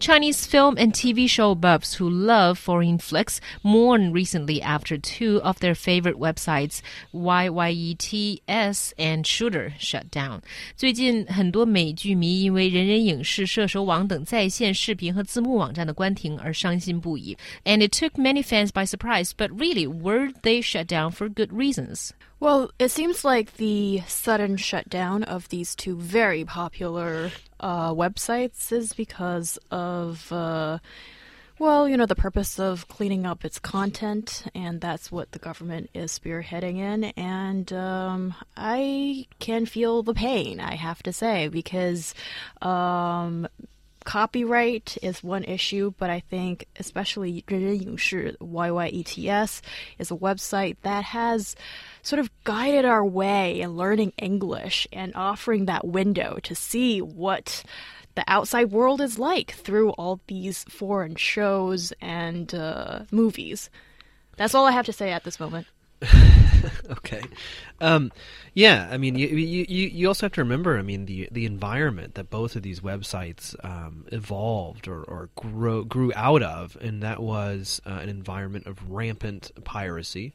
Chinese film and TV show buffs who love foreign flicks mourn recently after two of their favorite websites, YYETS and Shooter, shut down. 最近很多美剧迷因为人人影视、射手网等在线视频和字幕网站的关停而伤心不已. And it took many fans by surprise, but really, were they shut down for good reasons? Well, it seems like the sudden shutdown of these two very popular uh, websites is because of, uh, well, you know, the purpose of cleaning up its content, and that's what the government is spearheading in. And um, I can feel the pain, I have to say, because um, copyright is one issue, but I think especially 人人影视 YYETS is a website that has sort of guided our way in learning English and offering that window to see what the outside world is like through all these foreign shows and uh, movies. That's all I have to say at this moment. okay. Um, yeah, I mean, you, you you also have to remember, I mean, the the environment that both of these websites um, evolved or, or grew grew out of, and that was uh, an environment of rampant piracy.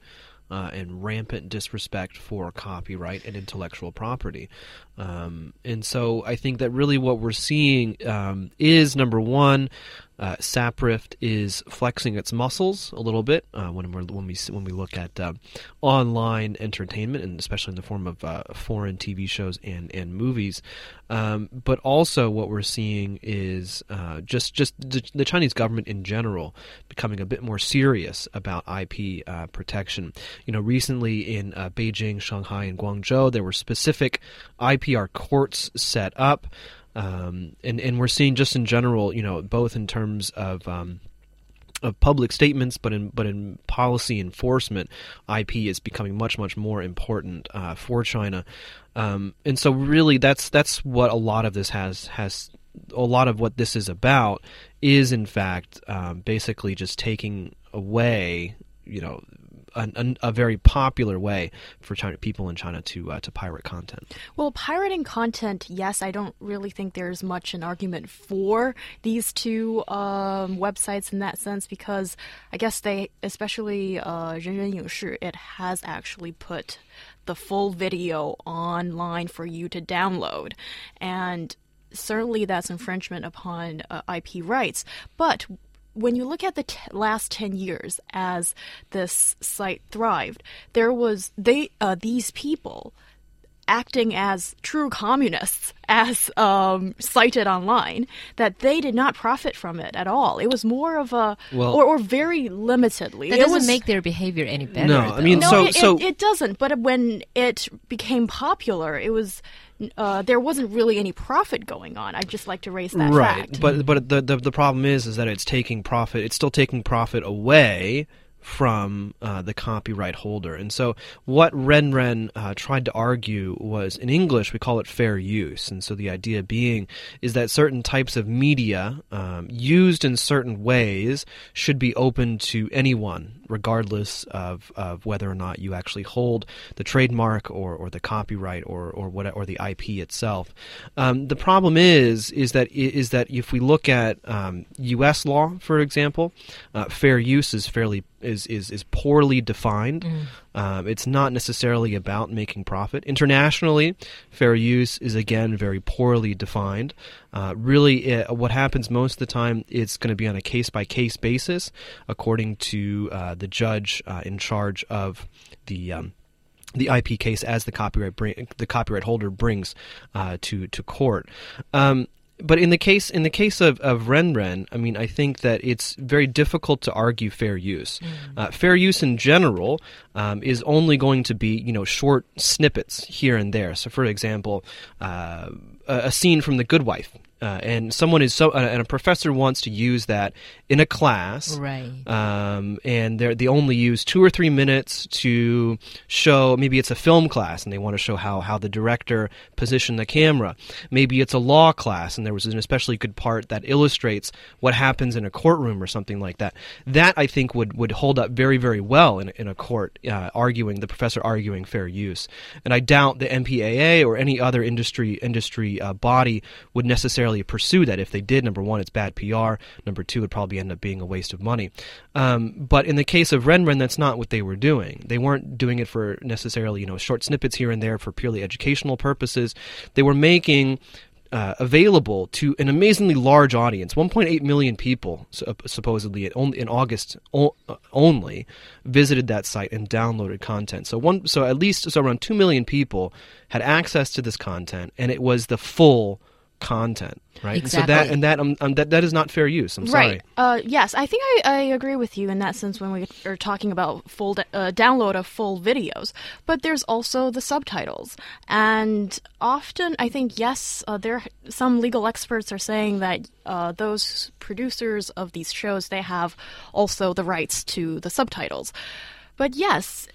Uh, and rampant disrespect for copyright and intellectual property. Um, and so I think that really what we're seeing um, is number one, uh, SAPPRFT is flexing its muscles a little bit uh, when we when we when we look at uh, online entertainment, and especially in the form of uh, foreign TV shows and and movies. Um, but also, what we're seeing is uh, just just the, the, Chinese government in general becoming a bit more serious about IP uh, protection. You know, recently in Beijing, Shanghai, and Guangzhou, there were specific IPR courts set up. Um, and and we're seeing just in general, you know, both in terms of um, of public statements, but in but in policy enforcement, IP is becoming much much more important uh, for China, um, and so really that's that's what a lot of this has has a lot of what this is about is in fact um, basically just taking away you know a, a, very popular way for China people in China to uh, to pirate content. Well, pirating content, yes, I don't really think there's much an argument for these two um, websites in that sense because I guess they, especially uh, 人人影视, it has actually put the full video online for you to download, and certainly that's infringement upon uh, IP rights. But when you look at the last 10 years as this site thrived, there was they uh, these people acting as true communists, as um, cited online, that they did not profit from it at all. It was more of a, well, or, or very limitedly. That it doesn't was, make their behavior any better. No, I mean, no, so it, so it, it, doesn't. But when it became popular, it was. Uh, there wasn't really any profit going on. I'd just like to raise that right. fact. But but the, the the problem is is that it's taking profit. It's still taking profit away from uh, the copyright holder. And so, what Renren uh, tried to argue was in English, we call it fair use. And so, the idea being is that certain types of media um, used in certain ways should be open to anyone, regardless of, of whether or not you actually hold the trademark or, or the copyright or, or, what, or the IP itself. Um, the problem is, is that, is that if we look at um, U.S. law, for example, uh, fair use is fairly is is, is poorly defined. Mm. Um, it's not necessarily about making profit. Internationally, fair use is again very poorly defined. Uh, really, it, what happens most of the time, it's going to be on a case by case basis, according to uh, the judge uh, in charge of the. Um, the IP case as the copyright bring, the copyright holder brings uh, to to court. Um, but in the case in the case of, of Renren, I mean, I think that it's very difficult to argue fair use. Mm. Uh, fair use in general um, is only going to be you know short snippets here and there. So, for example, uh, a, a, scene from The Good Wife. Uh, and someone is so, uh, and a professor wants to use that in a class, Right. um, and they're, they only use two or three minutes to show. Maybe it's a film class, and they want to show how how the director positioned the camera. Maybe it's a law class, and there was an especially good part that illustrates what happens in a courtroom or something like that. That I think would would hold up very very well in in a court, uh, arguing the professor arguing fair use. And I doubt the MPAA or any other industry industry uh, body would necessarily pursue that. If they did, number one, it's bad PR. Number two, it would probably end up being a waste of money. Um, but in the case of Renren, that's not what they were doing. They weren't doing it for necessarily you know short snippets here and there for purely educational purposes. They were making uh, available to an amazingly large audience 1.8 million people supposedly in, only in august uh, only visited that site and downloaded content so one so at least so around 2 million people had access to this content and it was the full content right And so that and that um, um, that that is not fair use i'm sorry Right. Uh, yes, I think I, I agree with you in that sense when we are talking about full uh, download of full videos. But there's also the subtitles, and often I think yes, uh, there some legal experts are saying that uh, those producers of these shows they have also the rights to the subtitles. But yes,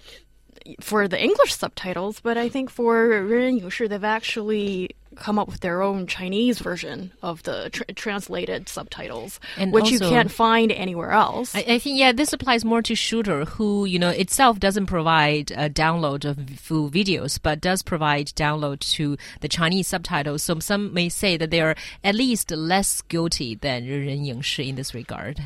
for the English subtitles, but I think for Ren Yushi, they've actually come up with their own Chinese version of the tr translated subtitles, and which also, you can't find anywhere else. I, I, think yeah, this applies more to Shooter, who you know itself doesn't provide a download of full videos, but does provide download to the Chinese subtitles. So some may say that they are at least less guilty than Ren Yingshi in this regard.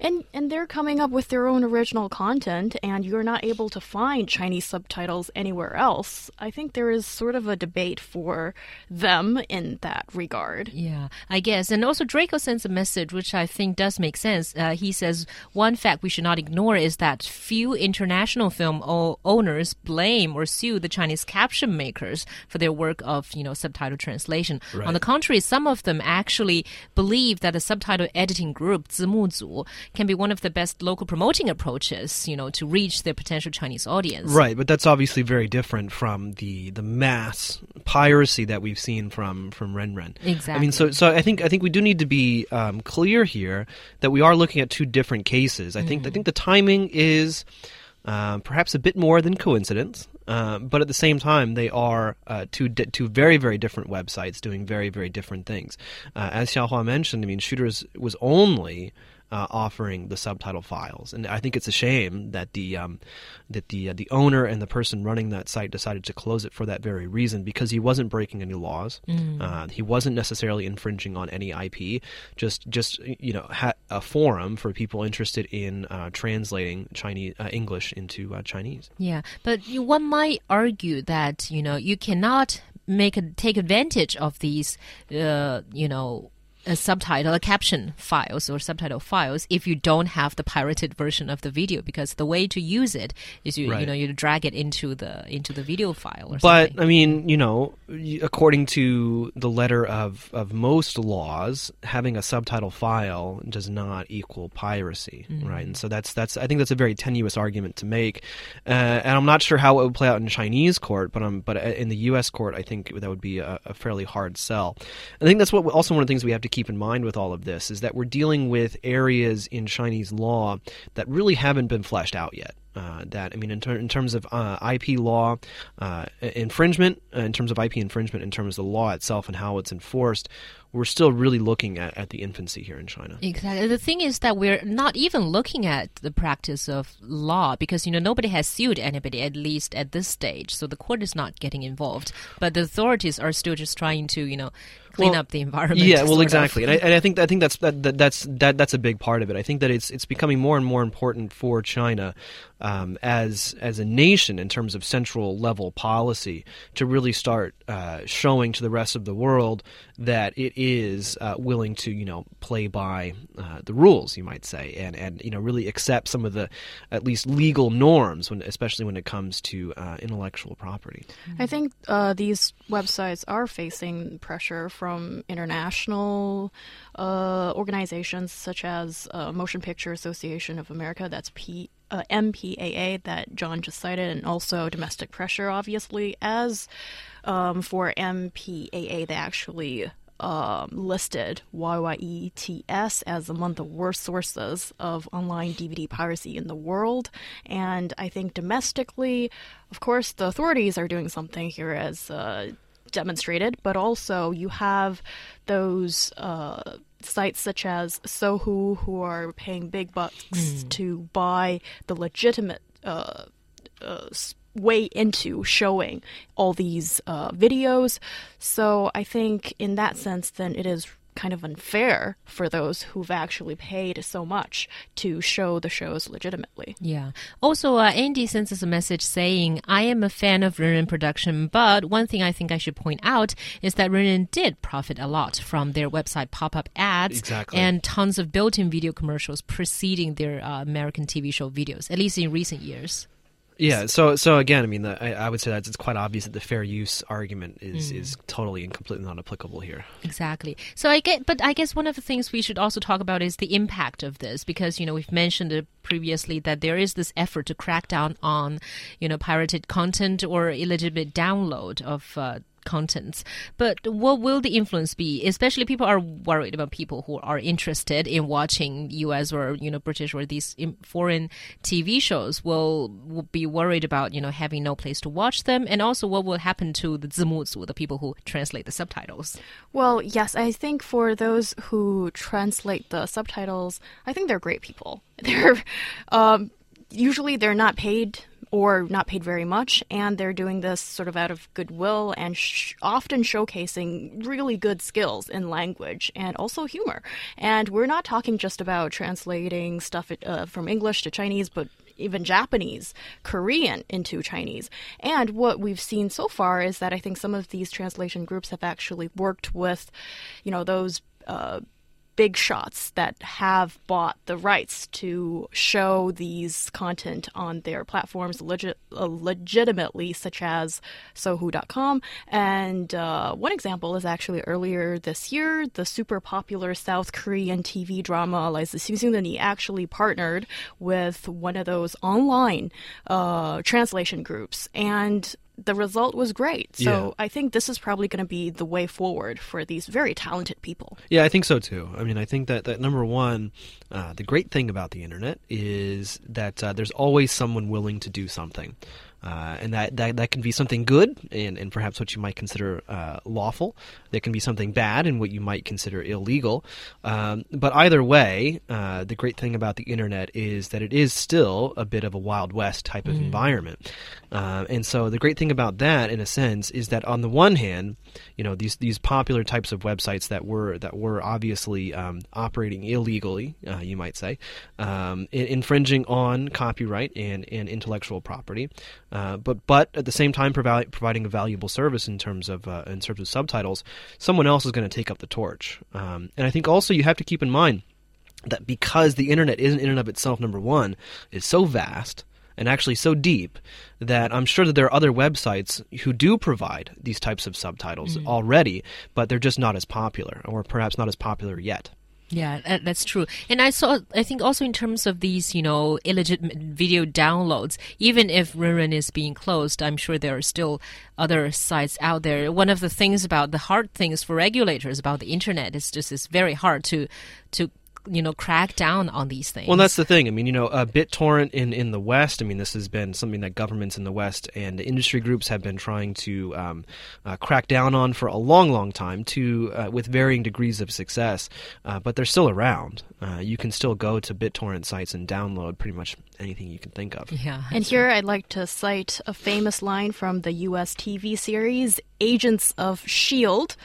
and and they're coming up with their own original content, and you're not able to find Chinese subtitles anywhere else. I think there is sort of a debate for them in that regard. Yeah, I guess. And also, Draco sends a message which I think does make sense. Uh, he says one fact we should not ignore is that few international film o- owners blame or sue the Chinese caption makers for their work of, you know, subtitle translation. On the contrary, some of them actually believe that the subtitle editing group 字幕组 can be one of the best local promoting approaches, you know, to reach their potential Chinese audience. Right, but that's obviously very different from the the mass piracy that we've seen from from Renren. Exactly. I mean, so so I think I think we do need to be um, clear here that we are looking at two different cases. I think I think the timing is. Uh, perhaps a bit more than coincidence, uh, but at the same time, they are uh, two di- two very very different websites doing very very different things. Uh, as Xiaohua mentioned, I mean, Shooters was only uh, offering the subtitle files, and I think it's a shame that the um, that the uh, the owner and the person running that site decided to close it for that very reason because he wasn't breaking any laws, uh, he wasn't necessarily infringing on any IP, just just you know ha- a forum for people interested in uh, translating Chinese uh, English into uh, Chinese. Yeah, but you, one might argue that you know you cannot make a, take advantage of these, uh, you know. A subtitle, a caption files or subtitle files if you don't have the pirated version of the video because the way to use it is you you know you drag it into the into the video file or But something. I mean, you know, according to the letter of, of most laws, having a subtitle file does not equal piracy, right? And so that's that's I think that's a very tenuous argument to make, uh, and I'm not sure how it would play out in Chinese court, but um, but uh, in the U.S. court, I think that would be a, a fairly hard sell. I think that's what also one of the things we have to keep in mind with all of this is that we're dealing with areas in Chinese law that really haven't been fleshed out yet. Uh, that I mean, in, ter- in terms of uh, IP law uh, infringement, uh, in terms of IP infringement, in terms of the law itself and how it's enforced, we're still really looking at, at the infancy here in China. Exactly. The thing is that we're not even looking at the practice of law because you know nobody has sued anybody at least at this stage, so the court is not getting involved. But the authorities are still just trying to you know clean Well, up the environment. Yeah, well, of. exactly, and I, and I think I think that's that, that that's that that's a big part of it. I think that it's it's becoming more and more important for China um, as as a nation in terms of central level policy to really start uh, showing to the rest of the world that it is uh, willing to you know play by uh, the rules, you might say, and and you know really accept some of the at least legal norms when especially when it comes to uh, intellectual property. I think uh, these websites are facing pressure from international uh, organizations such as uh, Motion Picture Association of America, that's P, uh, MPAA, that John just cited, and also domestic pressure, obviously. As um, for MPAA, they actually um, listed YYETS as among the worst sources of online DVD piracy in the world. And I think domestically, of course, the authorities are doing something here as uh, demonstrated, but also you have those. Uh, sites such as Sohu who are paying big bucks to buy the legitimate uh, uh, way into showing all these uh, videos. So I think in that sense, then it is kind of unfair for those who've actually paid so much to show the shows legitimately. Yeah. Also, uh, Andy sends us a message saying, I am a fan of Renren production, but one thing I think I should point out is that Renren did profit a lot from their website pop up ads Exactly. and tons of built in video commercials preceding their uh, American TV show videos, at least in recent years. Yeah, so so again, I mean, the, I, I would say that it's quite obvious that the fair use argument is is totally and completely not applicable here. Exactly. So I get, but I guess one of the things we should also talk about is the impact of this, because you know we've mentioned previously that there is this effort to crack down on, you know, pirated content or illegitimate download of. Uh, contents. But what will the influence be? Especially people are worried about people who are interested in watching us or you know british or these foreign tv shows will, will be worried about you know having no place to watch them. And also what will happen to the zimuzu the people who translate the subtitles? Well, yes, I think for those who translate the subtitles, I think they're great people. They're um, usually they're not paid or not paid very much, and they're doing this sort of out of goodwill and sh- often showcasing really good skills in language and also humor. And we're not talking just about translating stuff uh, from English to Chinese, but even Japanese, Korean into Chinese. And what we've seen so far is that I think some of these translation groups have actually worked with, you know, those uh, big shots that have bought the rights to show these content on their platforms legit, uh, legitimately, such as Sohu.com. And uh, one example is actually earlier this year, the super popular South Korean TV drama Lai he actually partnered with one of those online uh, translation groups. And the result was great. So Yeah. I think this is probably going to be the way forward for these very talented people. Yeah, I think so too. I mean, I think that, that number one, uh, the great thing about the internet is that uh, there's always someone willing to do something. Uh, and that, that that can be something good and, and perhaps what you might consider uh, lawful. There can be something bad and what you might consider illegal. Um, but either way, uh, the great thing about the internet is that it is still a bit of a Wild West type of environment. Uh, and so the great thing about that, in a sense, is that on the one hand, you know these these popular types of websites that were that were obviously um, operating illegally, uh, you might say, um, infringing on copyright and, and intellectual property, uh, but but at the same time provi- providing a valuable service in terms of uh, in terms of subtitles, someone else is going to take up the torch. Um, and I think also you have to keep in mind that because the internet isn't in and of itself number one is so vast and actually so deep that I'm sure that there are other websites who do provide these types of subtitles already, but they're just not as popular, or perhaps not as popular yet. Yeah, that, that's true. And I saw, I think also in terms of these, you know, illegitimate video downloads, even if Renren is being closed, I'm sure there are still other sites out there. One of the things about the hard things for regulators about the internet is just it's very hard to, to, you know, crack down on these things. Well, that's the thing. I mean, you know, uh, BitTorrent in, in the West, I mean, this has been something that governments in the West and industry groups have been trying to um, uh, crack down on for a long, long time to uh, with varying degrees of success. Uh, but they're still around. Uh, you can still go to BitTorrent sites and download pretty much anything you can think of. yeah. And here I'd like to cite a famous line from the US TV series Agents of S.H.I.E.L.D.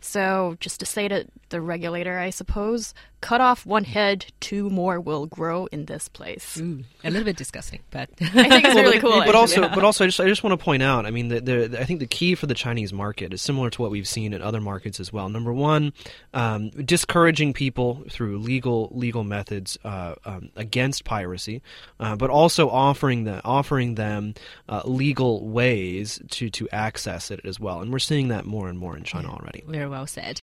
So, just to say to the regulator, I suppose, cut off one head, two more will grow in this place. Ooh, a little bit disgusting, but I think it's really cool. but also, actually. but also, I just, I just want to point out. I mean, the, the, I think the key for the Chinese market is similar to what we've seen in other markets as well. Number one, um, discouraging people through legal legal methods uh, um, against piracy, uh, but also offering the offering them uh, legal ways to to access it as well. And we're seeing that more and more in China already. very well said.